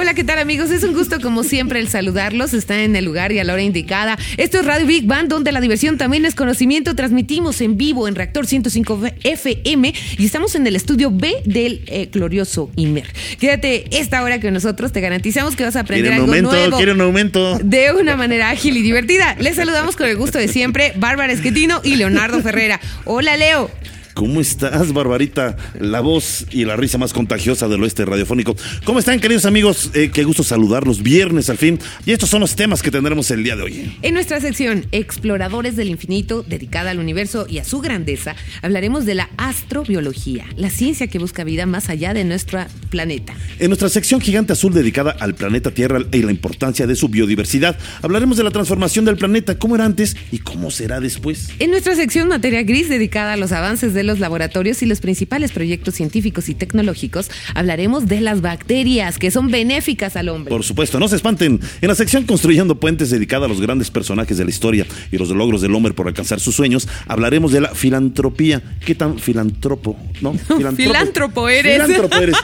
Hola, ¿qué tal amigos? Es un gusto como siempre el saludarlos. Están en el lugar y a la hora indicada. Esto es Radio Big Bang, donde la diversión también es conocimiento. Transmitimos en vivo en Reactor 105 FM y estamos en el estudio B del eh, glorioso Imer. Quédate esta hora con nosotros, te garantizamos que vas a aprender algo aumento, nuevo. quiere un aumento. De una manera ágil y divertida. Les saludamos con el gusto de siempre, Bárbara Esquetino y Leonardo Ferrera. Hola, Leo. ¿Cómo estás, Barbarita? La voz y la risa más contagiosa del oeste radiofónico. ¿Cómo están, queridos amigos? Eh, qué gusto saludarlos. Viernes al fin. Y estos son los temas que tendremos el día de hoy. En nuestra sección Exploradores del Infinito, dedicada al universo y a su grandeza, hablaremos de la astrobiología, la ciencia que busca vida más allá de nuestro planeta. En nuestra sección Gigante Azul dedicada al planeta Tierra y la importancia de su biodiversidad, hablaremos de la transformación del planeta, cómo era antes y cómo será después. En nuestra sección Materia Gris, dedicada a los avances de los laboratorios y los principales proyectos científicos y tecnológicos, hablaremos de las bacterias, que son benéficas al hombre. Por supuesto, no se espanten. En la sección Construyendo Puentes, dedicada a los grandes personajes de la historia y los logros del hombre por alcanzar sus sueños, hablaremos de la filantropía. ¿Qué tan filantropo? ¿No? Filántropo eres. Filántropo eres.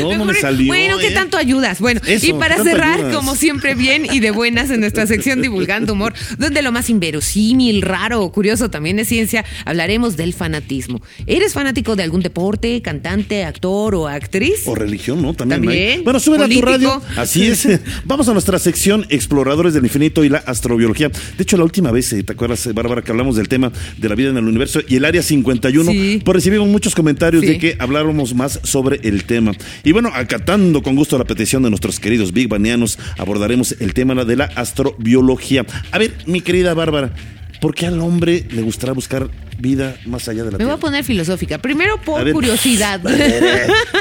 No, no me salió. Bueno, ¿qué ¿eh? tanto ayudas? Bueno, Eso, y para ¿qué tanto cerrar, ayudas? como siempre, bien y de buenas en nuestra sección Divulgando Humor, donde lo más inverosímil, raro o curioso también es ciencia, hablaremos del fanatismo. ¿Eres fanático de algún deporte, cantante, actor o actriz? O religión, ¿no? También. También. hay. Bueno, sube a tu radio. Así es. Vamos a nuestra sección Exploradores del Infinito y la Astrobiología. De hecho, la última vez, eh, ¿te acuerdas, eh, Bárbara, que hablamos del tema de la vida en el universo y el área 51? Sí. Pues recibimos muchos comentarios Sí. de que habláramos más sobre el tema. Y bueno, acatando con gusto la petición de nuestros queridos Big Banianos, abordaremos el tema de la astrobiología. A ver, mi querida Bárbara, ¿por qué al hombre le gustará buscar vida más allá de la Me voy Tierra? a poner filosófica. Primero por ver. curiosidad.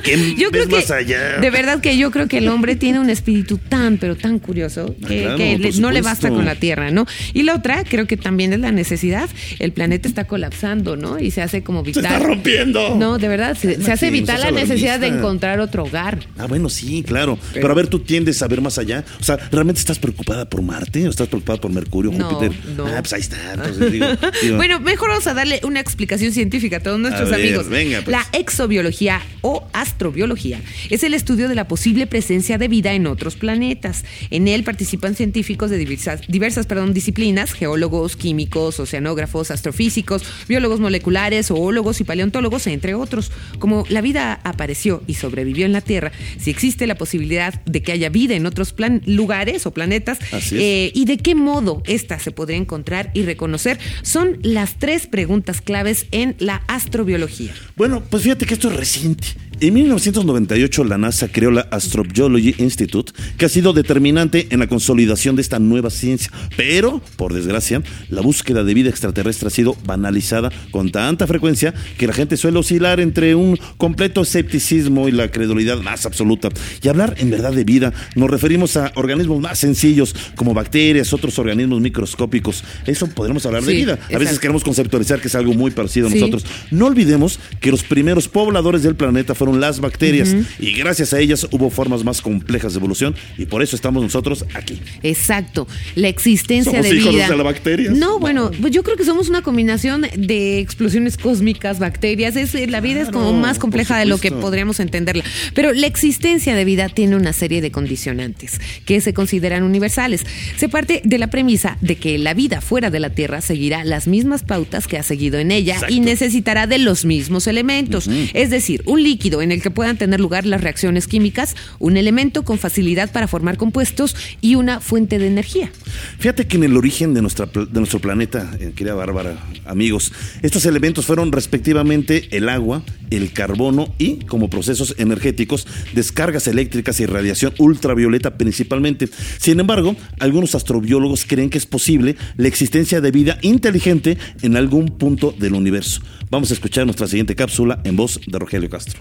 ¿Qué yo creo que más allá? de verdad que yo creo que el hombre tiene un espíritu tan pero tan curioso que, claro, que le- no le basta con la tierra, ¿no? Y la otra creo que también es la necesidad. El planeta está colapsando, ¿no? Y se hace como ¡Se vital. está rompiendo! No, de verdad, se, se Cálmate, hace vital la necesidad de encontrar otro hogar. Ah, bueno, sí, claro. Pero, a ver, tú tiendes a ver más allá. O sea, ¿realmente estás preocupada por Marte o estás preocupada por Mercurio, No, Júpiter? no. Ah, pues ahí está. Entonces, digo, digo, Bueno, mejor vamos a darle una explicación científica a todos nuestros A ver, amigos. venga, pues. La exobiología o astrobiología es el estudio de la posible presencia de vida en otros planetas. En él participan científicos de diversas, diversas perdón, disciplinas, geólogos, químicos, oceanógrafos, astrofísicos, biólogos moleculares, zoólogos y paleontólogos, entre otros. Como la vida apareció y sobrevivió en la Tierra, si existe la posibilidad de que haya vida en otros plan- lugares o planetas, eh, y de qué modo esta se podría encontrar y reconocer son las tres preguntas claves en la astrobiología. Bueno, pues fíjate que esto es reciente. En 1998 la NASA creó la Astrobiology Institute, que ha sido determinante en la consolidación de esta nueva ciencia. Pero, por desgracia, la búsqueda de vida extraterrestre ha sido banalizada con tanta frecuencia que la gente suele oscilar entre un completo escepticismo y la credulidad más absoluta. Y hablar en verdad de vida, nos referimos a organismos más sencillos como bacterias, otros organismos microscópicos. Eso podremos hablar de vida. A veces queremos conceptualizar que es algo muy parecido a Sí. nosotros. No olvidemos que los primeros pobladores del planeta fueron las bacterias y gracias a ellas hubo formas más complejas de evolución y por eso estamos nosotros aquí. Exacto, la existencia ¿Somos de hijos vida. de las bacterias? No, bueno, pues yo creo que somos una combinación de explosiones cósmicas, bacterias. Es, la vida es como más compleja de lo que podríamos entenderla. Pero la existencia de vida tiene una serie de condicionantes que se consideran universales. Se parte de la premisa de que la vida fuera de la Tierra seguirá las mismas pautas que ha seguido en ella y necesitará de los mismos elementos. Es decir, un líquido en el que puedan tener lugar las reacciones químicas, un elemento con facilidad para formar compuestos y una fuente de energía. Fíjate que en el origen de, de nuestro planeta, eh, querida Bárbara, amigos, estos elementos fueron respectivamente el agua, el carbono y, como procesos energéticos, descargas eléctricas y radiación ultravioleta principalmente. Sin embargo, algunos astrobiólogos creen que es posible la existencia de vida inteligente en algún punto del universo. Vamos a escuchar nuestra siguiente cápsula en voz de Rogelio Castro.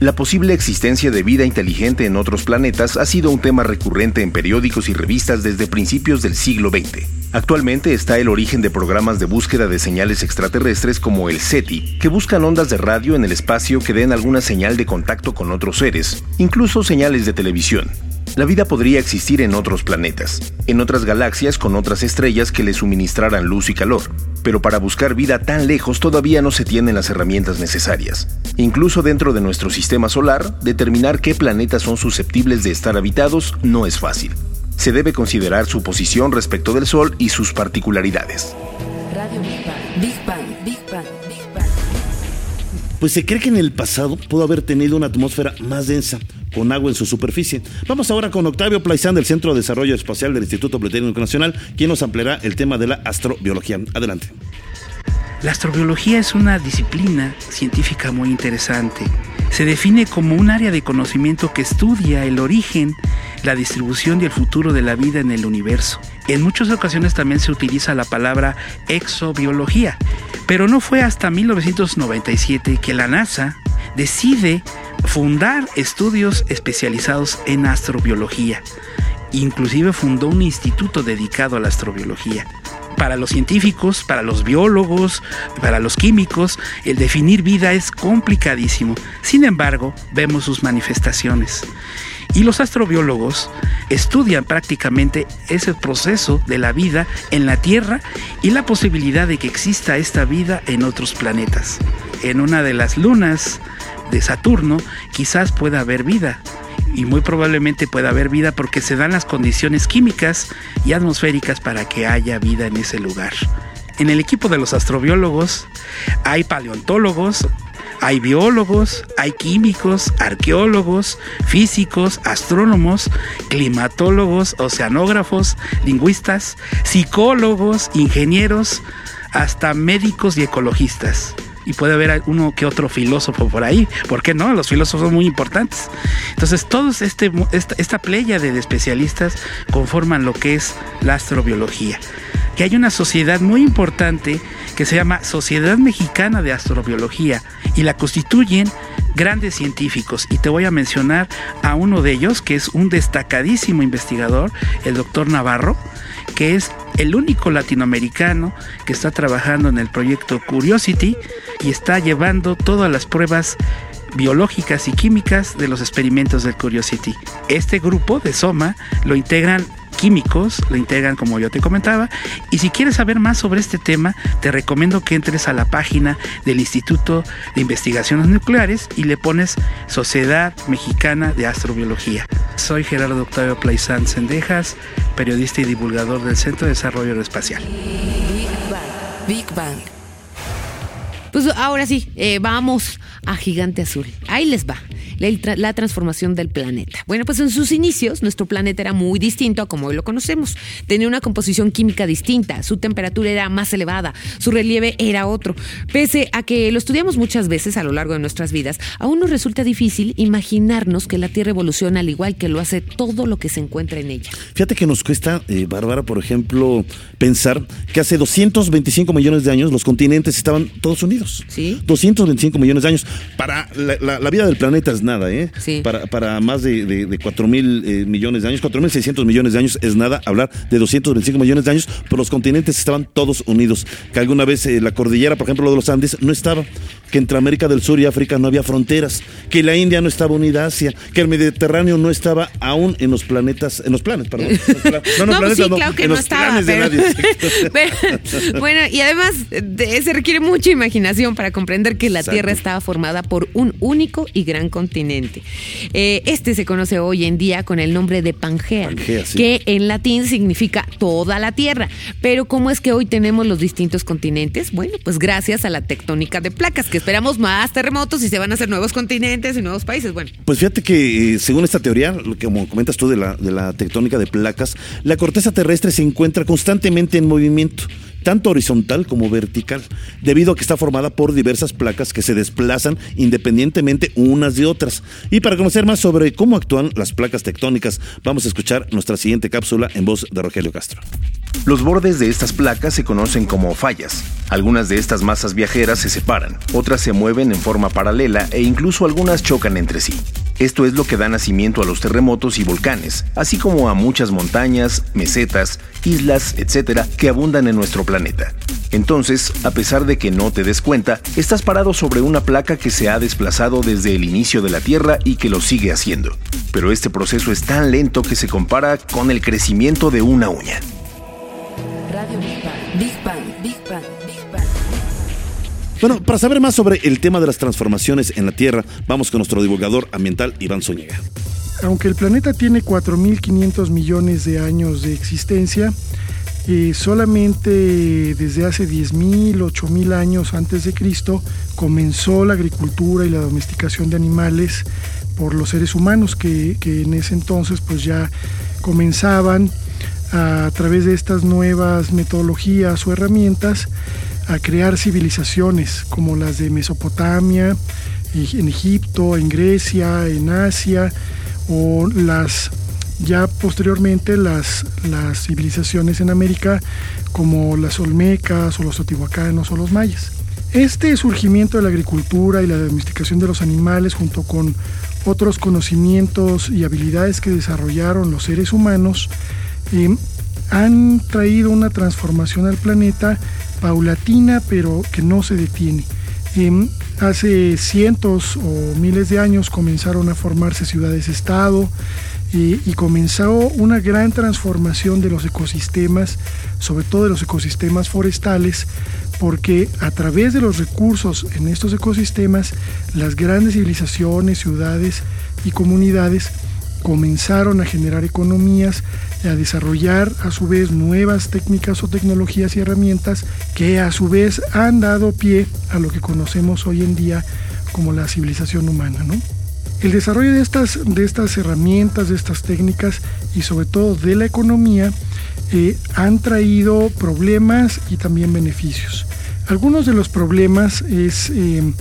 La posible existencia de vida inteligente en otros planetas ha sido un tema recurrente en periódicos y revistas desde principios del siglo XX. Actualmente está el origen de programas de búsqueda de señales extraterrestres como el SETI, que buscan ondas de radio en el espacio que den alguna señal de contacto con otros seres, incluso señales de televisión. La vida podría existir en otros planetas, en otras galaxias con otras estrellas que le suministraran luz y calor, pero para buscar vida tan lejos todavía no se tienen las herramientas necesarias. Incluso dentro de nuestro sistema solar, determinar qué planetas son susceptibles de estar habitados no es fácil. Se debe considerar su posición respecto del Sol y sus particularidades. Radio Big Big Big. Pues se cree que en el pasado pudo haber tenido una atmósfera más densa, con agua en su superficie. Vamos ahora con Octavio Plaizán del Centro de Desarrollo Espacial del Instituto Politécnico Nacional, quien nos ampliará el tema de la astrobiología. Adelante. La astrobiología es una disciplina científica muy interesante. Se define como un área de conocimiento que estudia el origen, la distribución y el futuro de la vida en el universo. En muchas ocasiones también se utiliza la palabra exobiología, pero no fue hasta 1997 que la NASA decide fundar estudios especializados en astrobiología. Inclusive fundó un instituto dedicado a la astrobiología. Para los científicos, para los biólogos, para los químicos, el definir vida es complicadísimo. Sin embargo, vemos sus manifestaciones. Y los astrobiólogos estudian prácticamente ese proceso de la vida en la Tierra y la posibilidad de que exista esta vida en otros planetas. En una de las lunas de Saturno, quizás pueda haber vida. Y muy probablemente pueda haber vida porque se dan las condiciones químicas y atmosféricas para que haya vida en ese lugar. En el equipo de los astrobiólogos hay paleontólogos, hay biólogos, hay químicos, arqueólogos, físicos, astrónomos, climatólogos, oceanógrafos, lingüistas, psicólogos, ingenieros, hasta médicos y ecologistas y puede haber uno que otro filósofo por ahí. ¿Por qué no? Los filósofos son muy importantes. Entonces, todos este, esta, esta playa de especialistas conforman lo que es la astrobiología. Que hay una sociedad muy importante que se llama Sociedad Mexicana de Astrobiología y la constituyen grandes científicos. Y te voy a mencionar a uno de ellos, que es un destacadísimo investigador, el doctor Navarro, que es el único latinoamericano que está trabajando en el proyecto Curiosity y está llevando todas las pruebas biológicas y químicas de los experimentos del Curiosity. Este grupo de SOMA lo integran químicos, lo integran como yo te comentaba. Y si quieres saber más sobre este tema, te recomiendo que entres a la página del Instituto de Investigaciones Nucleares y le pones Sociedad Mexicana de Astrobiología. Soy Gerardo Octavio Plaizán Sendejas, periodista y divulgador del Centro de Desarrollo Aeroespacial. Big Bang. Big Bang. Pues ahora sí, eh, vamos a Gigante Azul. Ahí les va la, transformación del planeta. Bueno, pues en sus inicios nuestro planeta era muy distinto a como hoy lo conocemos. Tenía una composición química distinta, su temperatura era más elevada, su relieve era otro. Pese a que lo estudiamos muchas veces a lo largo de nuestras vidas, aún nos resulta difícil imaginarnos que la Tierra evoluciona al igual que lo hace todo lo que se encuentra en ella. Fíjate que nos cuesta, eh, Bárbara, por ejemplo, pensar que hace 225 millones de años los continentes estaban todos unidos. Sí. 225 millones de años. Para la, la vida del planeta es nada, ¿eh? Para, para más de, de, 4 mil eh, millones de años, 4 mil 600 millones de años es nada hablar de 225 millones de años, pero los continentes estaban todos unidos. Que alguna vez eh, la cordillera, por ejemplo, lo de los Andes, no estaba. Que entre América del Sur y África no había fronteras. Que la India no estaba unida a Asia. Que el Mediterráneo no estaba aún en los planetas, en los planes, perdón. No, no, pues sí, claro que no estaba. bueno, y además se requiere mucha imaginación para comprender que la Tierra estaba formada por un único y gran continente eh, este se conoce hoy en día con el nombre de Pangea, que en latín significa toda la Tierra. Pero ¿cómo es que hoy tenemos los distintos continentes? Bueno, pues gracias a la tectónica de placas, que esperamos más terremotos y se van a hacer nuevos continentes y nuevos países. Bueno. Pues fíjate que eh, según esta teoría, como comentas tú de la, de la tectónica de placas, la corteza terrestre se encuentra constantemente en movimiento tanto horizontal como vertical, debido a que está formada por diversas placas que se desplazan independientemente unas de otras. Y para conocer más sobre cómo actúan las placas tectónicas, vamos a escuchar nuestra siguiente cápsula en voz de Rogelio Castro. Los bordes de estas placas se conocen como fallas. Algunas de estas masas viajeras se separan, otras se mueven en forma paralela e incluso algunas chocan entre sí. Esto es lo que da nacimiento a los terremotos y volcanes, así como a muchas montañas, mesetas, islas, etc., que abundan en nuestro planeta. Entonces, a pesar de que no te des cuenta, estás parado sobre una placa que se ha desplazado desde el inicio de la Tierra y que lo sigue haciendo. Pero este proceso es tan lento que se compara con el crecimiento de una uña. Radio Big Bang, Big Bang, Big Bang, Big Bang. Bueno, para saber más sobre el tema de las transformaciones en la Tierra, vamos con nuestro divulgador ambiental Iván Zúñiga. Aunque el planeta tiene 4.500 millones de años de existencia, eh, solamente desde hace 10.000, 8.000 años antes de Cristo comenzó la agricultura y la domesticación de animales por los seres humanos que, que en ese entonces pues ya comenzaban a, través de estas nuevas metodologías o herramientas a crear civilizaciones como las de Mesopotamia, en Egipto, en Grecia, en Asia, o las ya posteriormente las, las civilizaciones en América como las olmecas o los otihuacanos o los mayas. Este surgimiento de la agricultura y la domesticación de los animales junto con otros conocimientos y habilidades que desarrollaron los seres humanos han traído una transformación al planeta paulatina pero que no se detiene. Eh, hace cientos o miles de años comenzaron a formarse ciudades-estado y comenzó una gran transformación de los ecosistemas, sobre todo de los ecosistemas forestales, porque a través de los recursos en estos ecosistemas, las grandes civilizaciones, ciudades y comunidades comenzaron a generar economías y a desarrollar a su vez nuevas técnicas o tecnologías y herramientas que a su vez han dado pie a lo que conocemos hoy en día como la civilización humana. ¿no? El desarrollo de estas, de estas herramientas, de estas técnicas y sobre todo de la economía eh, han traído problemas y también beneficios. Algunos de los problemas es... Eh,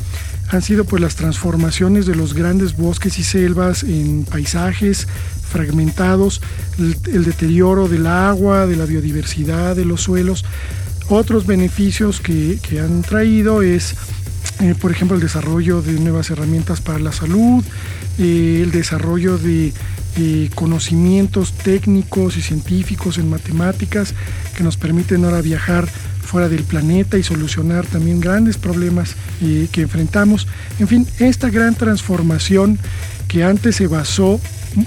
han sido pues las transformaciones de los grandes bosques y selvas en paisajes fragmentados, el, deterioro del agua, de la biodiversidad, de los suelos. Otros beneficios que, que han traído es, eh, por ejemplo, el desarrollo de nuevas herramientas para la salud, eh, el desarrollo de eh, conocimientos técnicos y científicos en matemáticas que nos permiten ahora viajar fuera del planeta y solucionar también grandes problemas eh, que enfrentamos. En fin, esta gran transformación que antes se basó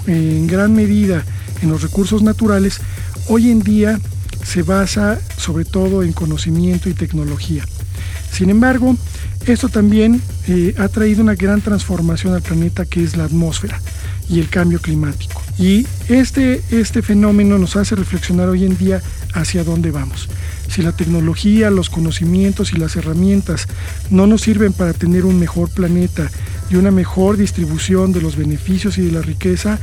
en gran medida en los recursos naturales, hoy en día se basa sobre todo en conocimiento y tecnología. Sin embargo, esto también eh, ha traído una gran transformación al planeta que es la atmósfera y el cambio climático. Y este, este fenómeno nos hace reflexionar hoy en día hacia dónde vamos. Si la tecnología, los conocimientos y las herramientas no nos sirven para tener un mejor planeta y una mejor distribución de los beneficios y de la riqueza,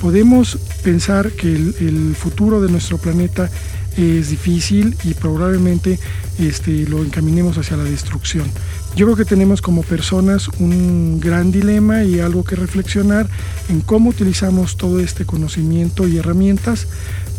podemos pensar que el, futuro de nuestro planeta es difícil y probablemente este, lo encaminemos hacia la destrucción. Yo creo que tenemos como personas un gran dilema y algo que reflexionar en cómo utilizamos todo este conocimiento y herramientas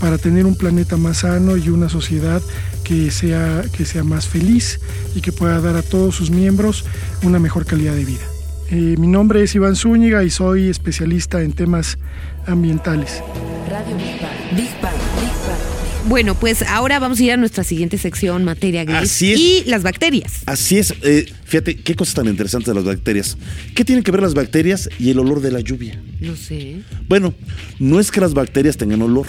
para tener un planeta más sano y una sociedad que sea, que sea más feliz y que pueda dar a todos sus miembros una mejor calidad de vida. Eh, mi nombre es Iván Zúñiga y soy especialista en temas ambientales. Radio Big Bang, Big Bang, Big Bang. Bueno, pues ahora vamos a ir a nuestra siguiente sección, materia gris. Así es. Y las bacterias. Así es. Eh, fíjate, qué cosas tan interesantes de las bacterias. ¿Qué tienen que ver las bacterias y el olor de la lluvia? No sé. Bueno, no es que las bacterias tengan olor.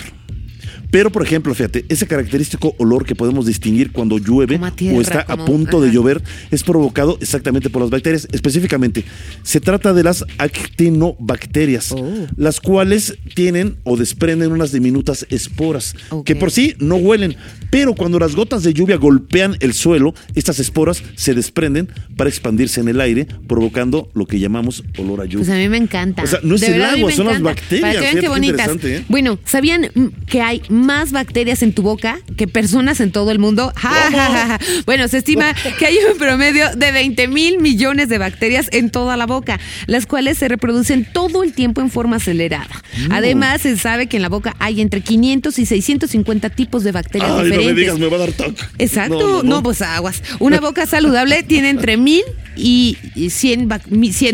Pero, por ejemplo, fíjate, ese característico olor que podemos distinguir cuando llueve tierra, o está como- a punto de llover es provocado exactamente por las bacterias. Específicamente, se trata de las actinobacterias, Oh. las cuales tienen o desprenden unas diminutas esporas, que por sí no huelen, pero cuando las gotas de lluvia golpean el suelo, estas esporas se desprenden para expandirse en el aire, provocando lo que llamamos olor a lluvia. Pues a mí me encanta. O sea, no es el agua, son las bacterias, Para que vean qué bonitas. ¿eh? Bueno, ¿sabían que hay más bacterias en tu boca que personas en todo el mundo? Ja, ja, ja. Bueno, se estima que hay un promedio de 20 mil millones de bacterias en toda la boca, las cuales se reproducen todo el tiempo en forma acelerada. Además, se sabe que en la boca hay entre 500 y 650 tipos de bacterias Ay, diferentes. no me digas, me va a dar toque. Exacto, No, no, no, no. pues aguas. Una boca saludable tiene entre mil y 100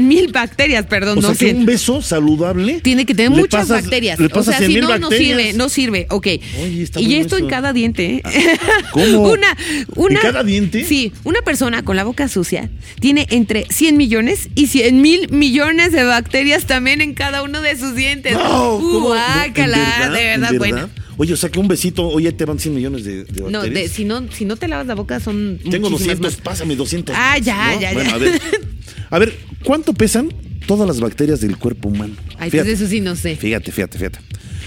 mil bacterias, perdón, O no sea, que 100. un beso saludable. Tiene que tener muchas pasas- bacterias. O sea, 100 si no, no bacterias. sirve, no sirve. Ok. Oye, está y esto en eso. cada diente. ¿eh? ¿Cómo? Una, una, ¿En cada diente? Sí, una persona con la boca sucia tiene entre 100 millones y 100 mil millones de bacterias también en cada uno de sus dientes. No. No, ¿en Guácala, verdad? de ¿En verdad, bueno. Oye, o sea, que un besito, oye, te van 100 millones de, de No, bacterias. de- si no, si no te lavas la boca son Tengo muchísimas 200, más. pásame 200. Ah, más, ya, ¿no? ya, Bueno, ya. a ver. A ver, ¿cuánto pesan todas las bacterias del cuerpo humano? Ay, pues eso sí no sé. Fíjate, fíjate, fíjate.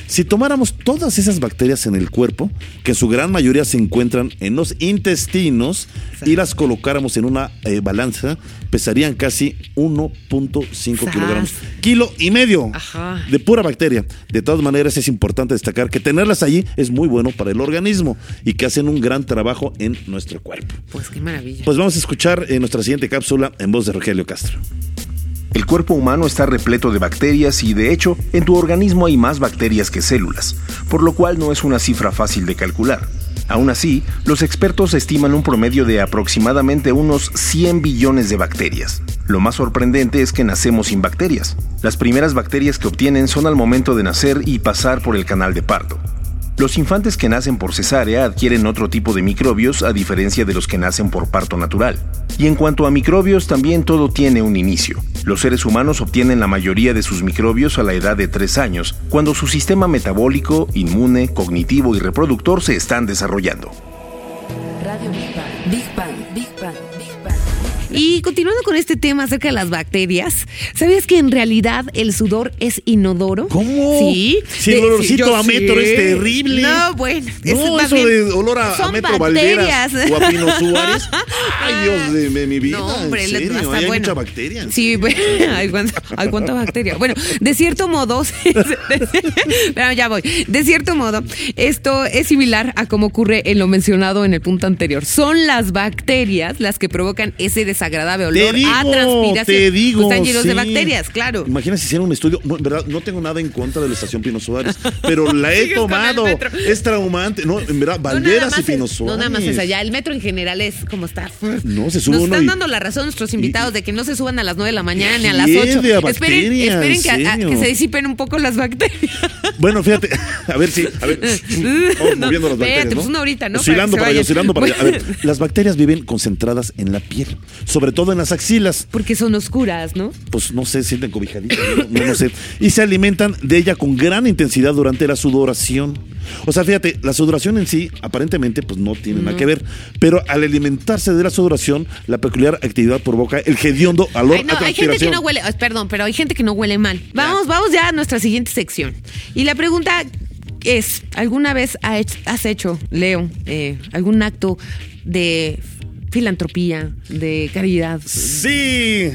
Si tomáramos todas esas bacterias en el cuerpo, que en su gran mayoría se encuentran en los intestinos, y las colocáramos en una eh, balanza, pesarían casi 1.5 Sas. kilogramos. Kilo y medio Ajá. de pura bacteria. De todas maneras, es importante destacar que tenerlas allí es muy bueno para el organismo y que hacen un gran trabajo en nuestro cuerpo. Pues qué maravilla. Pues vamos a escuchar eh, nuestra siguiente cápsula en voz de Rogelio Castro. El cuerpo humano está repleto de bacterias y de hecho en tu organismo hay más bacterias que células, por lo cual no es una cifra fácil de calcular. Aún así, los expertos estiman un promedio de aproximadamente unos 100 billones de bacterias. Lo más sorprendente es que nacemos sin bacterias. Las primeras bacterias que obtienen son al momento de nacer y pasar por el canal de parto. Los infantes que nacen por cesárea adquieren otro tipo de microbios a diferencia de los que nacen por parto natural. Y en cuanto a microbios, también todo tiene un inicio. Los seres humanos obtienen la mayoría de sus microbios a la edad de 3 años, cuando su sistema metabólico, inmune, cognitivo y reproductor se están desarrollando. Radio Big Bang. Big Bang. Big Bang. Y continuando con este tema acerca de las bacterias, ¿sabías que en realidad el sudor es inodoro? ¿Cómo? Sí. Si el olorcito yo a metro sé. es terrible. No, bueno. es No, eso bien- de olor a, a son Metro bacterias. Valderas o a Pino Suárez. Ay, Dios de, de mi vida. No, hombre, en serio, hasta hay bueno. mucha bacteria. Sí, bueno, hay cuánta, hay cuánta bacteria. Bueno, de cierto modo, pero ya voy. De cierto modo, esto es similar a como ocurre en lo mencionado en el punto anterior. Son las bacterias las que provocan ese desagradable olor Te digo, a transpiración. te digo. Pues están llenos de sí. bacterias, claro. Imagina si hicieran un estudio. No, en verdad, no tengo nada en contra de la estación Pino Suárez, pero la he tomado. Es traumante. No, en verdad, Valderas más y Pino Suárez. No, nada más es allá. El metro en general es como está. No, se sube Nos uno están y- dando la razón nuestros invitados y- de que no se suban a las 9 de la mañana ni a las Hiede 8. a esperen que, se disipen un poco las bacterias. Bueno, fíjate, a ver si, a ver, No, moviendo las bacterias, pues una horita, ¿no? Oscilando Para para allá, oscilando para allá. A ver, las bacterias viven concentradas en la piel, sobre todo en las axilas. Porque son oscuras, ¿no? Pues no sé, sienten cobijaditas, no, no, no sé. Y se alimentan de ella con gran intensidad durante la sudoración. O sea, fíjate, la sudoración en sí, aparentemente, pues no tiene nada que ver. Pero al alimentarse de la sudoración, la peculiar actividad provoca el hediondo olor Ay, no, a hay gente que no huele, perdón, pero hay gente que no huele mal. Vamos, vamos ya a nuestra siguiente sección. Y la pregunta es, ¿alguna vez has hecho, Leo, eh, algún acto de filantropía, de caridad? Sí,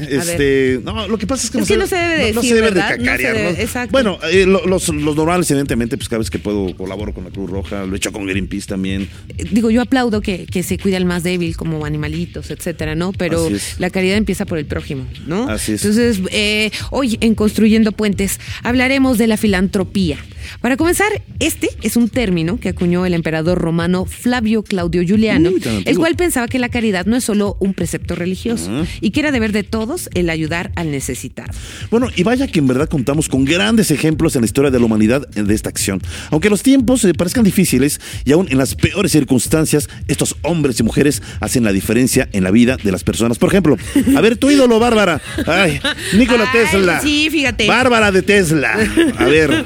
este, no, lo que pasa es que Es que no se debe no, decir, se debe ¿verdad? de No se cacarear, debe- ¿no? exacto. Bueno, eh, lo- los, los normales, evidentemente, pues cada vez que puedo colaboro con la Cruz Roja, lo he hecho con Greenpeace también. Eh, Digo, yo aplaudo que, que se cuide al más débil, como animalitos, etcétera, ¿no? Pero la caridad empieza por el prójimo, ¿no? Así es. Entonces, eh, hoy en Construyendo Puentes hablaremos de la filantropía. Para comenzar, este es un término que acuñó el emperador romano Flavio Claudio Juliano, Uy, tan el cual pensaba que la caridad no es solo un precepto religioso Ah. y que era deber de todos el ayudar al necesitado. Bueno, y vaya que en verdad contamos con grandes ejemplos en la historia de la humanidad de esta acción. Aunque los tiempos eh, parezcan difíciles y aún en las peores circunstancias, estos hombres y mujeres hacen la diferencia en la vida de las personas. Por ejemplo, a ver, tu ídolo, Bárbara. Ay, Nikola Tesla. sí, fíjate. Bárbara de Tesla. A ver,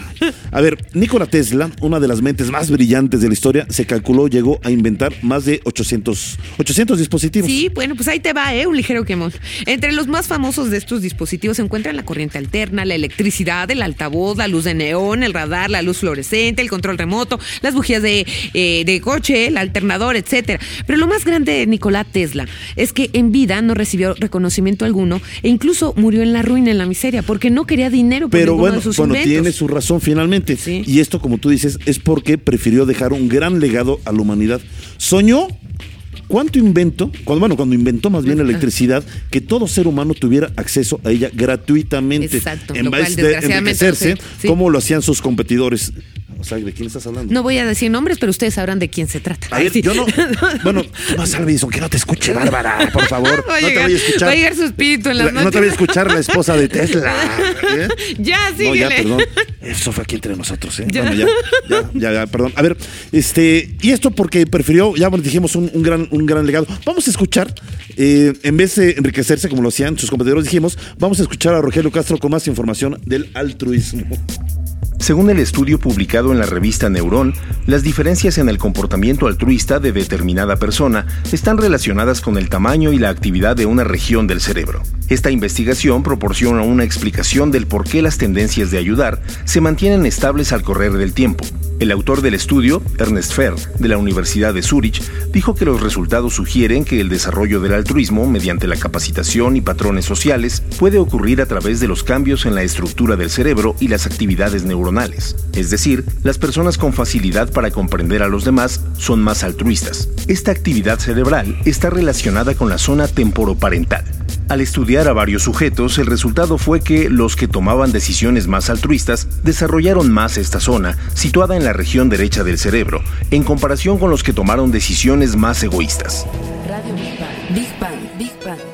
a ver, Nikola Tesla, una de las mentes más brillantes de la historia, se calculó llegó a inventar más de 800, 800 dispositivos. Sí, bueno, pues ahí te va, ¿eh? Un ligero quemón. Entre los más famosos de estos dispositivos se encuentran la corriente alterna, la electricidad, el altavoz, la luz de neón, el radar, la luz fluorescente, el control remoto, las bujías de, eh, de coche, el alternador, etcétera. Pero lo más grande de Nikola Tesla es que en vida no recibió reconocimiento alguno e incluso murió en la ruina, en la miseria, porque no quería dinero por Pero bueno, de sus bueno, inventos. tiene su razón finalmente. Sí. Y esto, como tú dices, es porque prefirió dejar un gran legado a la humanidad. Soñó ¿Cuánto invento? Cuando, bueno, cuando inventó más bien la electricidad, que todo ser humano tuviera acceso a ella gratuitamente. Exacto, En vez de enriquecerse, sí. como lo hacían sus competidores. O sea, ¿de quién estás hablando? No voy a decir nombres, pero ustedes sabrán de quién se trata. A ver, Sí. yo no. Bueno, no salves, que no te escuche, Bárbara, por favor. Va a no te voy a escuchar. va a llegar su espíritu en las La- No te voy a escuchar la esposa de Tesla. ¿eh? Ya, No, síguele. ya, perdón. Eso fue aquí entre nosotros, ¿eh? Ya. Bueno, ya, ya, ya, ya, perdón. A ver, este, y esto porque prefirió, ya bueno, dijimos, un, un gran, un gran legado. Vamos a escuchar, eh, en vez de enriquecerse como lo hacían sus competidores, dijimos, vamos a escuchar a Rogelio Castro con más información del altruismo. Según el estudio publicado en la revista Neurón, las diferencias en el comportamiento altruista de determinada persona están relacionadas con el tamaño y la actividad de una región del cerebro. Esta investigación proporciona una explicación del por qué las tendencias de ayudar se mantienen estables al correr del tiempo. El autor del estudio, Ernest Fer, de la Universidad de Zúrich, dijo que los resultados sugieren que el desarrollo del altruismo mediante la capacitación y patrones sociales puede ocurrir a través de los cambios en la estructura del cerebro y las actividades neuronales. Es decir, las personas con facilidad para comprender a los demás son más altruistas. Esta actividad cerebral está relacionada con la zona temporoparental. Al estudiar a varios sujetos, el resultado fue que los que tomaban decisiones más altruistas desarrollaron más esta zona, situada en la región derecha del cerebro, en comparación con los que tomaron decisiones más egoístas. Radio Big Bang. Big Bang. Big Bang.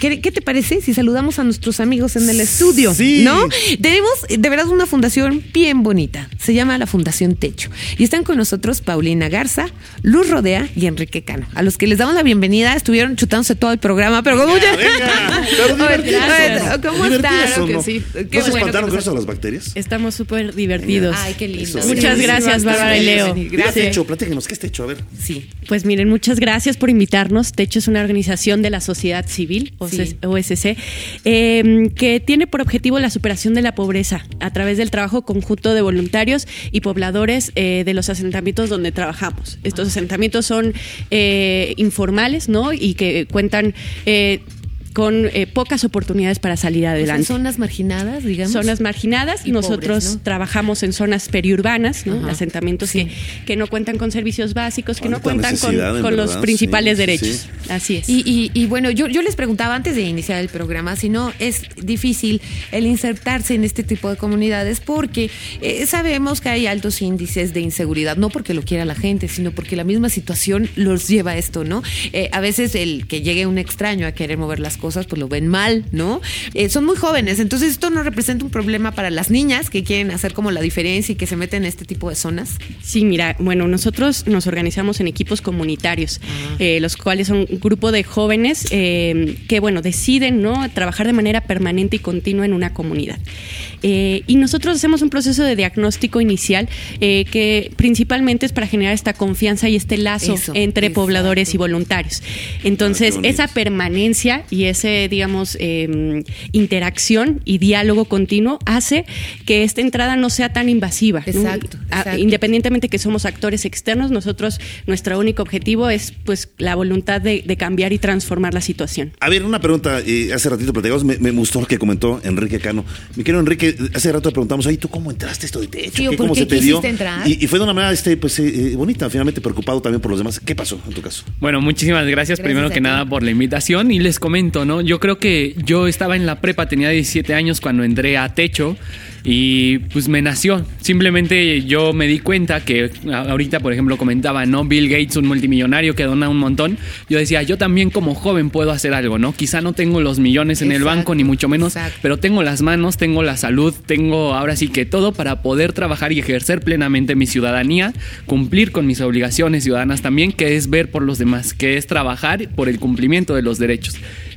¿Qué, qué te parece si saludamos a nuestros amigos en el estudio? Sí. ¿No? Tenemos de verdad una fundación bien bonita. Se llama la Fundación Techo. Y están con nosotros Paulina Garza, Luz Rodea y Enrique Cano. A los que les damos la bienvenida, estuvieron chutándose todo el programa, pero como ya. venga, A a ¿Cómo ¿Divertidas están? no? sí. Qué ¿No se bueno espantaron eso de las bacterias? Estamos súper divertidos. Ay, qué lindo. Eso. Muchas sí, gracias, Bárbara y Leo. bien. ¿Qué has Gracias. hecho? Platíquenos, ¿qué has hecho? A ver. Sí. Pues miren, muchas gracias por invitarnos. Techo es una organización de la sociedad civil, Sí. OSC, eh, que tiene por objetivo la superación de la pobreza a través del trabajo conjunto de voluntarios y pobladores eh, de los asentamientos donde trabajamos. Estos asentamientos son eh, informales, ¿no? Y que cuentan eh, con eh, pocas oportunidades para salir O sea, adelante. zonas marginadas, digamos. zonas marginadas. Y Nosotros pobres, ¿no? trabajamos en zonas periurbanas, ¿no? Asentamientos Sí. que, que no cuentan con servicios básicos, que no cuentan con, los principales sí, derechos. sí. Así es. Y, y- y bueno, yo, yo les preguntaba antes de iniciar el programa si no es difícil el insertarse en este tipo de comunidades porque eh, sabemos que hay altos índices de inseguridad, no porque lo quiera la gente, sino porque la misma situación los lleva a esto, ¿no? Eh, a veces el que llegue un extraño a querer mover las cosas, pues lo ven mal, ¿no? Eh, son muy jóvenes, entonces esto no representa un problema para las niñas que quieren hacer como la diferencia y que se meten en este tipo de zonas. Sí, mira, bueno, nosotros nos organizamos en equipos comunitarios, eh, los cuales son un grupo de jóvenes eh, que, bueno, deciden no trabajar de manera permanente y continua en una comunidad. Eh, y nosotros hacemos un proceso de diagnóstico inicial eh, que principalmente es para generar esta confianza y este lazo Eso, entre pobladores y voluntarios. Entonces, Ah, esa permanencia y ese, digamos, eh, interacción y diálogo continuo hace que esta entrada no sea tan invasiva. ¿no? Exacto, A- exacto. Independientemente que somos actores externos, nosotros, nuestro único objetivo es pues la voluntad de, de cambiar y transformar la situación. A ver, una pregunta. eh, hace ratito platicamos, me, me gustó lo que comentó Enrique Cano. Mi querido Enrique, hace rato le preguntamos, oye, ¿tú cómo entraste esto de techo? Sí, o ¿Qué, por ¿Cómo qué se te dio? Y, y fue de una manera este, pues, eh, eh, bonita, finalmente preocupado también por los demás. ¿Qué pasó en tu caso? Bueno, muchísimas gracias, Gracias primero que ti. nada por la invitación y les comento, ¿no? Yo creo que yo estaba en la prepa, tenía 17 años cuando entré a Techo y pues me nació. Simplemente yo me di cuenta que ahorita, por ejemplo, comentaba, ¿no? Bill Gates, un multimillonario que dona un montón. Yo decía, yo también como joven puedo hacer algo, ¿no? Quizá no tengo los millones en el banco, ni mucho menos, exacto. pero tengo las manos, tengo la salud, tengo ahora sí que todo para poder trabajar y ejercer plenamente mi ciudadanía, cumplir con mis obligaciones ciudadanas también, que es ver por los demás, que es trabajar por el cumplimiento de los derechos.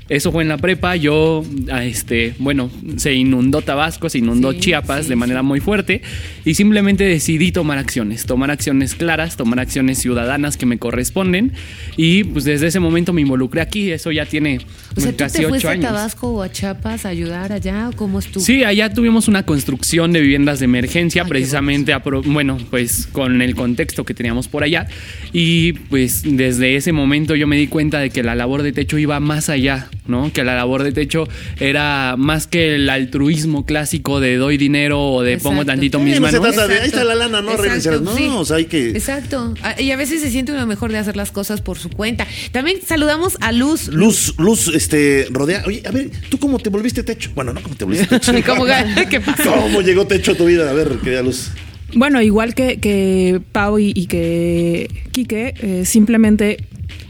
Eso fue en la prepa, yo, este, bueno, se inundó Tabasco, se inundó Sí, Chiapas sí, de manera muy fuerte y simplemente decidí tomar acciones, tomar acciones claras, tomar acciones ciudadanas que me corresponden y pues desde ese momento me involucré aquí, eso ya tiene O sea, ¿tú casi ocho a años. Tabasco o a Chiapas a ayudar allá o cómo estuvo? Sí, allá tuvimos una construcción de viviendas de emergencia, Ay, qué precisamente, bueno, pues con el contexto que teníamos por allá. Y pues desde ese momento yo me di cuenta de que la labor de techo iba más allá ¿no? Que la labor de techo era más que el altruismo clásico de doy dinero o de pongo Exacto. tantito mis manos. de, ahí está la lana, no, Exacto. No, sí. o sea, hay que. Exacto. Ah, Y a veces se siente uno mejor de hacer las cosas por su cuenta. También saludamos a Luz. Luz, Luz, este, rodea. Oye, a ver, ¿tú cómo te volviste techo? Bueno, no, ¿cómo te volviste techo? ¿Cómo- ¿Qué pasó? ¿Cómo llegó techo a tu vida? A ver, querida Luz. Bueno, igual que, que Pau y, y que Quique, eh, simplemente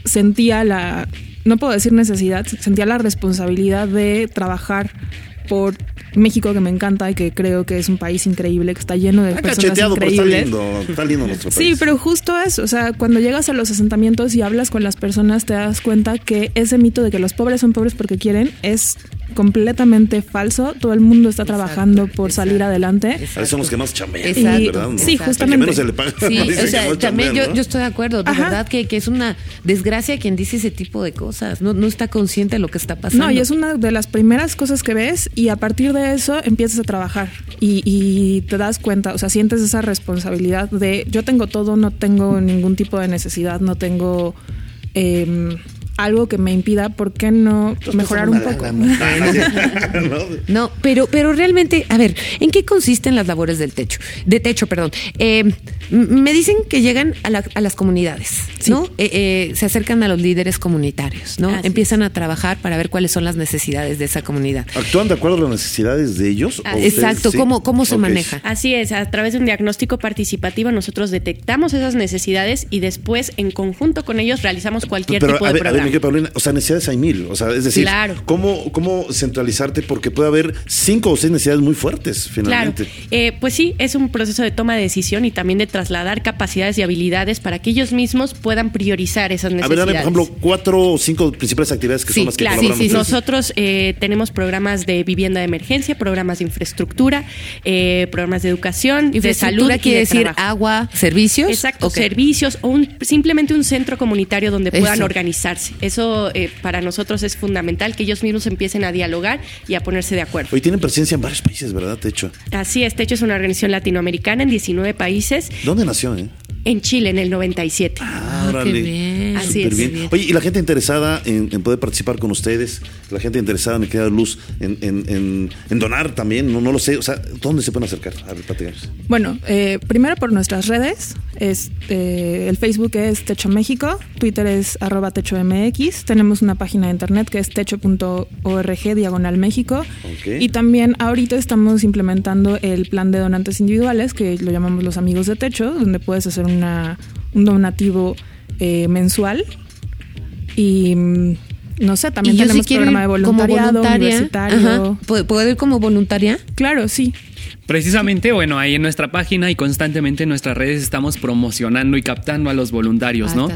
sentía la, no puedo decir necesidad, sentía la responsabilidad de trabajar por México, que me encanta y que creo que es un país increíble, que está lleno de Está personas cacheteado, pero está increíbles. lindo. Está lindo nuestro país. Sí, pero justo eso, o sea, cuando llegas a los asentamientos y hablas con las personas, te das cuenta que ese mito de que los pobres son pobres porque quieren es completamente falso. Todo el mundo está trabajando por salir adelante. Ahí son los que más chambean, Exacto. ¿verdad? ¿no? Sí, Al que justamente. menos se le paga. Sí, o sea, también chambean, yo, ¿no? yo estoy de acuerdo, de Ajá. verdad que, que es una desgracia quien dice ese tipo de cosas, no, no está consciente de lo que está pasando. No, y es una de las primeras cosas que ves y a partir de eso empiezas a trabajar y, y te das cuenta, o sea, sientes esa responsabilidad de yo tengo todo, no tengo ningún tipo de necesidad, no tengo em, algo que me impida, ¿por qué no mejorar un poco? ¿No? No, pero, pero realmente, a ver, ¿en qué consisten las labores del techo? De techo, perdón. Eh, me dicen que llegan a, la- a las comunidades, ¿no? Eh, eh, se acercan a los líderes comunitarios, ¿no? Así Empiezan a trabajar para ver cuáles son las necesidades de esa comunidad. ¿Actúan de acuerdo a las necesidades de ellos? Ah, ¿O ustedes Exacto, sí? ¿cómo, cómo se maneja? Así es, a través de un diagnóstico participativo nosotros detectamos esas necesidades y después en conjunto con ellos realizamos cualquier Pero tipo a de ver, a ver, Paulina, o sea, necesidades hay mil. O sea, es decir, Claro. ¿cómo, ¿cómo centralizarte? Porque puede haber cinco o seis necesidades muy fuertes, Claro, finalmente. Eh, pues sí, es un proceso de toma de decisión y también de trasladar capacidades y habilidades para que ellos mismos puedan priorizar esas A ver, necesidades. dame, por ejemplo, cuatro o cinco principales actividades que Sí, son las que claro. colaboran ustedes. Nosotros eh, tenemos programas de vivienda de emergencia, programas de infraestructura, eh, programas de educación, de salud. Quiere de decir trabajo. agua, servicios. Exacto, servicios o un, simplemente un centro comunitario donde puedan Eso. organizarse. Eso eh, para nosotros es fundamental, que ellos mismos empiecen a dialogar y a ponerse de acuerdo. Hoy tienen presencia en varios países, ¿verdad? Techo. Así es, Techo es una organización latinoamericana en 19 países, ¿Dónde nació, eh? en Chile en el 97. Ah, qué órale. Bien. Así es. bien. Oye, y la gente interesada en, en poder participar con ustedes, la gente interesada, me queda luz, en, en, en, donar también, no, no lo sé. O sea, ¿dónde se pueden acercar? A ver. Bueno, eh, primero por nuestras redes. Es, eh, el Facebook es Techo México, Twitter es arroba Techo MX, tenemos una página de internet que es techo.org diagonal México. Ok. Y también ahorita estamos implementando el plan de donantes individuales, que lo llamamos los amigos de Techo, donde puedes hacer una, un donativo eh, mensual. Y mm, no sé, también tenemos programa de ir como voluntariado, voluntaria, universitario. ajá, ¿puedo, puedo ir como voluntaria? Claro, sí. Precisamente, bueno, ahí en nuestra página y constantemente en nuestras redes estamos promocionando y captando a los voluntarios, Ah, ¿no?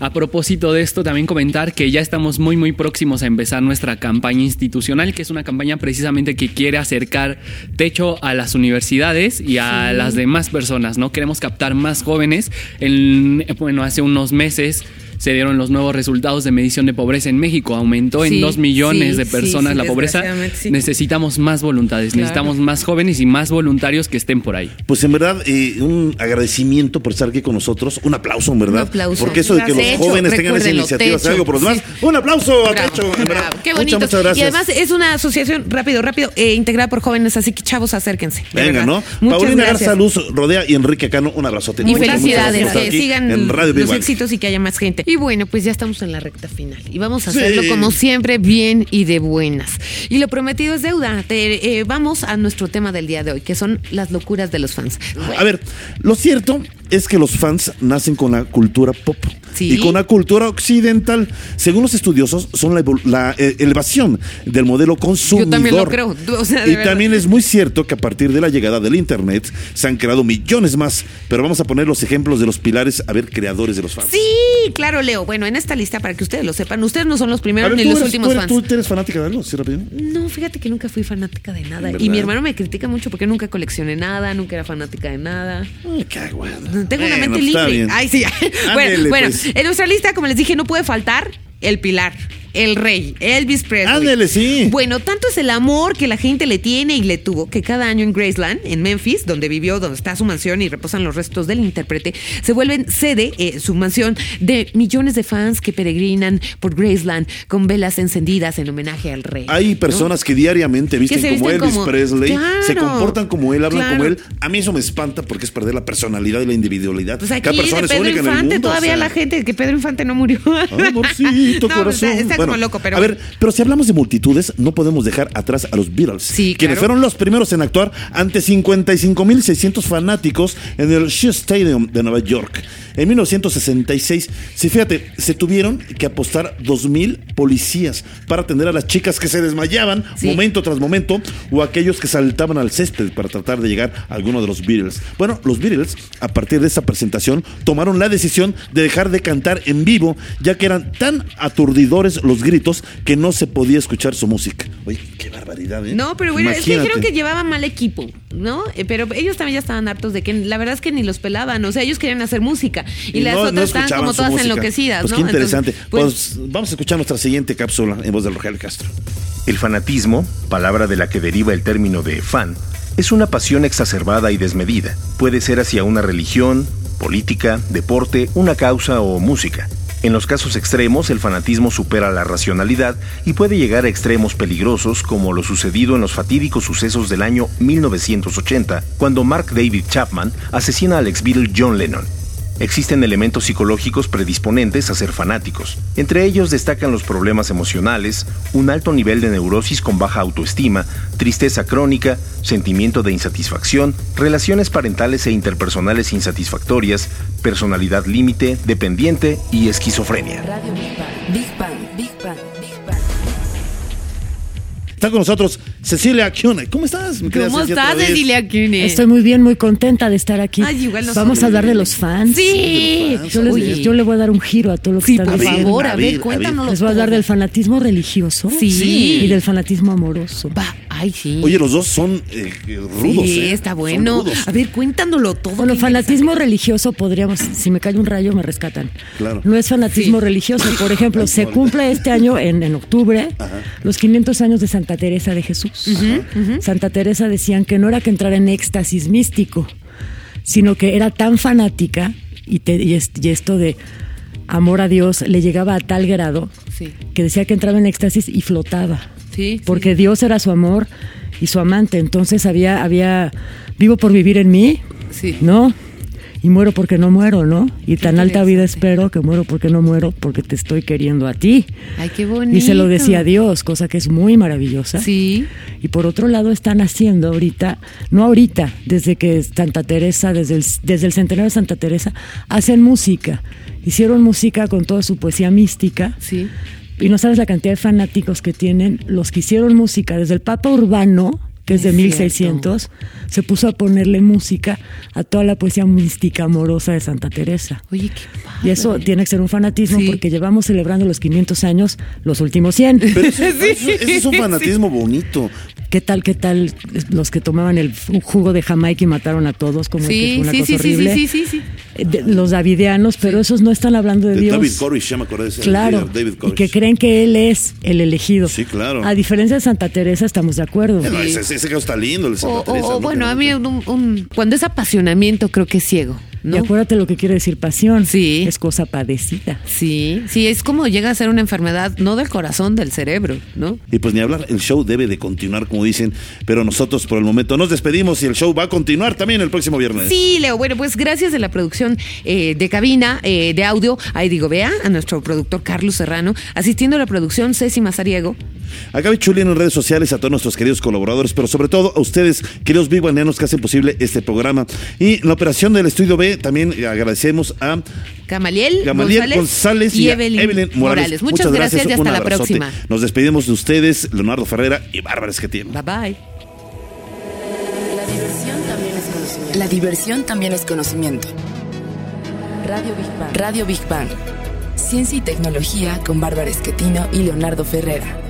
A propósito de esto, también comentar que ya estamos muy, muy próximos a empezar nuestra campaña institucional, que es una campaña precisamente que quiere acercar techo a las universidades y a las demás personas, ¿no? Queremos captar más jóvenes. En, bueno, hace unos meses se dieron los nuevos resultados de medición de pobreza en México. Aumentó en dos millones sí, de personas sí, la pobreza. Necesitamos más voluntades, Claro. necesitamos más jóvenes y más voluntarios que estén por ahí. Pues en verdad, eh, un agradecimiento por estar aquí con nosotros. Un aplauso, en verdad. Un aplauso. Porque eso de que los jóvenes tengan esa iniciativa es algo por los demás. Sí. Un aplauso a Bravo, Techo, en verdad. bravo, Qué Muchas, bonito. muchas gracias. Y además es una asociación, rápido, rápido, eh, integrada por jóvenes, así que chavos, acérquense. Venga. ¿no? Muchas Paulina gracias. Garza Luz Rodea y Enrique Cano, un abrazote. Y Muchas, muchas felicidades, que aquí sigan en Radio Big los éxitos y que haya más gente. Y bueno, pues ya estamos en la recta final. Y vamos a Sí. hacerlo como siempre, bien y de buenas. Y lo prometido es deuda. Te- eh, vamos a nuestro tema del día de hoy, que son las locuras de los fans. A ver, lo cierto es que los fans nacen con la cultura pop Sí. y con la cultura occidental. Según los estudiosos, son la, eh, elevación del modelo consumidor. también lo creo, o sea, de y verdad. también es muy cierto que a partir de la llegada del Internet se han creado millones más. Pero vamos a poner los ejemplos de los pilares, a ver, creadores de los fans. Sí, claro, Leo. Bueno, en esta lista, para que ustedes lo sepan, ustedes no son los primeros ver, ni ¿tú los eres, últimos tú eres- fans. ¿Tú eres fanática de algo? ¿Sí, rápido? No, fíjate que nunca fui fanática de nada. Y mi hermano me critica mucho porque nunca coleccioné nada, nunca era fanática de nada. Ay, qué bueno. Tengo una mente está libre. Ay, sí. bueno, Ándele, bueno pues. en nuestra lista, como les dije, no puede faltar el pilar. el rey, Elvis Presley. Ándale, sí. Bueno, tanto es el amor que la gente le tiene y le tuvo que cada año en Graceland, en Memphis, donde vivió, donde está su mansión y reposan los restos del intérprete, se vuelven sede, eh, su mansión, de millones de fans que peregrinan por Graceland con velas encendidas en homenaje al rey. Hay personas que diariamente visten como Elvis como- Presley, Claro. se comportan como él, hablan Claro. como él. A mí eso me espanta porque es perder la personalidad y la individualidad. Pues aquí Cada persona de es Pedro única en el Infante, o todavía sea. la gente, que Pedro Infante no murió. Amorcito, No, corazón. Está, está Bueno, como loco, pero a ver, pero si hablamos de multitudes, no podemos dejar atrás a los Beatles, Sí, quienes claro. fueron los primeros en actuar ante 55.600 fanáticos en el Shea Stadium de Nueva York. En 1966, si fíjate, se tuvieron que apostar 2.000 policías para atender a las chicas que se desmayaban Sí. momento tras momento o aquellos que saltaban al césped para tratar de llegar a alguno de los Beatles. Bueno, los Beatles, a partir de esa presentación, tomaron la decisión de dejar de cantar en vivo, ya que eran tan aturdidores los gritos que no se podía escuchar su música. Oye, qué barbaridad, ¿eh? No, pero bueno, es que Imagínate. dijeron que llevaban mal equipo, ¿no? Eh, Pero ellos también ya estaban hartos de que la verdad es que ni los pelaban, o sea, ellos querían hacer música y, las no- no otras estaban como todas música. enloquecidas, Pues ¿no? qué interesante. Entonces, pues, pues vamos a escuchar nuestra siguiente cápsula en voz del Rogelio Castro. El fanatismo, palabra de la que deriva el término de fan, es una pasión exacerbada y desmedida. Puede ser hacia una religión, política, deporte, una causa o música. En los casos extremos, el fanatismo supera la racionalidad y puede llegar a extremos peligrosos como lo sucedido en los fatídicos sucesos del año 1980, cuando Mark David Chapman asesina al ex Beatle John Lennon. Existen elementos psicológicos predisponentes a ser fanáticos. Entre ellos destacan los problemas emocionales, un alto nivel de neurosis con baja autoestima, tristeza crónica, sentimiento de insatisfacción, relaciones parentales e interpersonales insatisfactorias, personalidad límite, dependiente y esquizofrenia. Está con nosotros Cecilia Cune. ¿Cómo estás? mi ¿Cómo estás? Cecilia Cune? Estoy muy bien, muy contenta de estar aquí. Ay, igual nosotros. Vamos a hablar de los fans. Sí. Yo, les- yo le voy a dar un giro a todo lo que Sí, están por diciendo. favor, a, a ver, ver, cuéntanoslo. Les voy a hablar del fanatismo religioso Sí. y del fanatismo amoroso. Va, ay, sí. Oye, los dos son eh, rudos. sí, ¿eh? está bueno. A ver, cuéntanoslo todo. Bueno, fanatismo religioso podríamos, si me cae un rayo me rescatan. Claro. No es fanatismo Sí. religioso. Por ejemplo, se cumple este año, en, en octubre, los 500 años de Santa Teresa de Jesús. Santa Teresa decían que no era que entrara en éxtasis místico, sino que era tan fanática y, te- y es- y esto de amor a Dios le llegaba a tal grado Sí. que decía que entraba en éxtasis y flotaba. Sí, Porque Dios era su amor y su amante. Entonces había, había, vivo por vivir en mí, Sí. ¿no? Y muero porque no muero, ¿no? Y tan alta vida espero que muero porque no muero, porque te estoy queriendo a ti. Ay, qué bonito. Y se lo decía Dios, cosa que es muy maravillosa. Sí. Y por otro lado están haciendo ahorita, no ahorita, desde que Santa Teresa, desde el, desde el centenario de Santa Teresa, hacen música. Hicieron música con toda su poesía mística. Sí. Y no sabes la cantidad de fanáticos que tienen los que hicieron música. Desde el Papa Urbano, que es de Es 1600, se puso a ponerle música a toda la poesía mística amorosa de Santa Teresa. Oye, qué padre. Y eso tiene que ser un fanatismo Sí. porque llevamos celebrando los 500 años los últimos 100. Pero eso, es un fanatismo bonito. ¿Qué tal, qué tal los que tomaban el jugo de Jamaica y mataron a todos? Como el que Sí, fue una sí, cosa sí, sí, horrible. sí, sí, sí. De- los davidianos, pero esos no están hablando de, De Dios. David Koresh, ya me acordé de ese Claro, líder, David y que creen que él es el elegido. Sí, claro. A diferencia de Santa Teresa, estamos de acuerdo. No, ese, ese caso está lindo, el Santa O, Teresa, o, ¿no? bueno, a mí un, un- cuando es apasionamiento creo que es ciego, Y ¿no? acuérdate lo que quiere decir pasión. Sí. Es cosa padecida. Sí, sí, es como llega a ser una enfermedad, no del corazón, del cerebro, ¿no? Y pues ni hablar, el show debe de continuar, como dicen, pero nosotros por el momento nos despedimos y el show va a continuar también el próximo viernes. Sí, Leo, bueno, pues gracias de la producción eh, de cabina, eh, de audio, ahí digo, vea, a nuestro productor Carlos Serrano, asistiendo a la producción Ceci Mazariego. A Gaby Chulín en redes sociales, a todos nuestros queridos colaboradores, pero sobre todo a ustedes, queridos vivaneanos que hacen posible este programa. Y en la operación del Estudio B también agradecemos a Gamaliel, Gamaliel González, González, y, y, Evelyn, Evelyn Morales. Muchas, gracias, y un hasta la abrazote. próxima. Nos despedimos de ustedes, Leonardo Ferrera y Bárbara Esquetien. Bye bye. La diversión también es conocimiento. La diversión también es conocimiento. Radio Big Bang. Radio Big Bang. Ciencia y tecnología con Bárbara Esquetino y Leonardo Ferrera.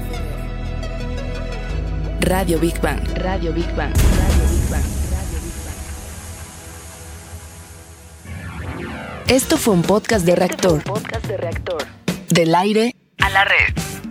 Radio Big Bang. Radio Big Bang. Radio Big Bang. Esto fue un podcast de reactor. Del aire a la red.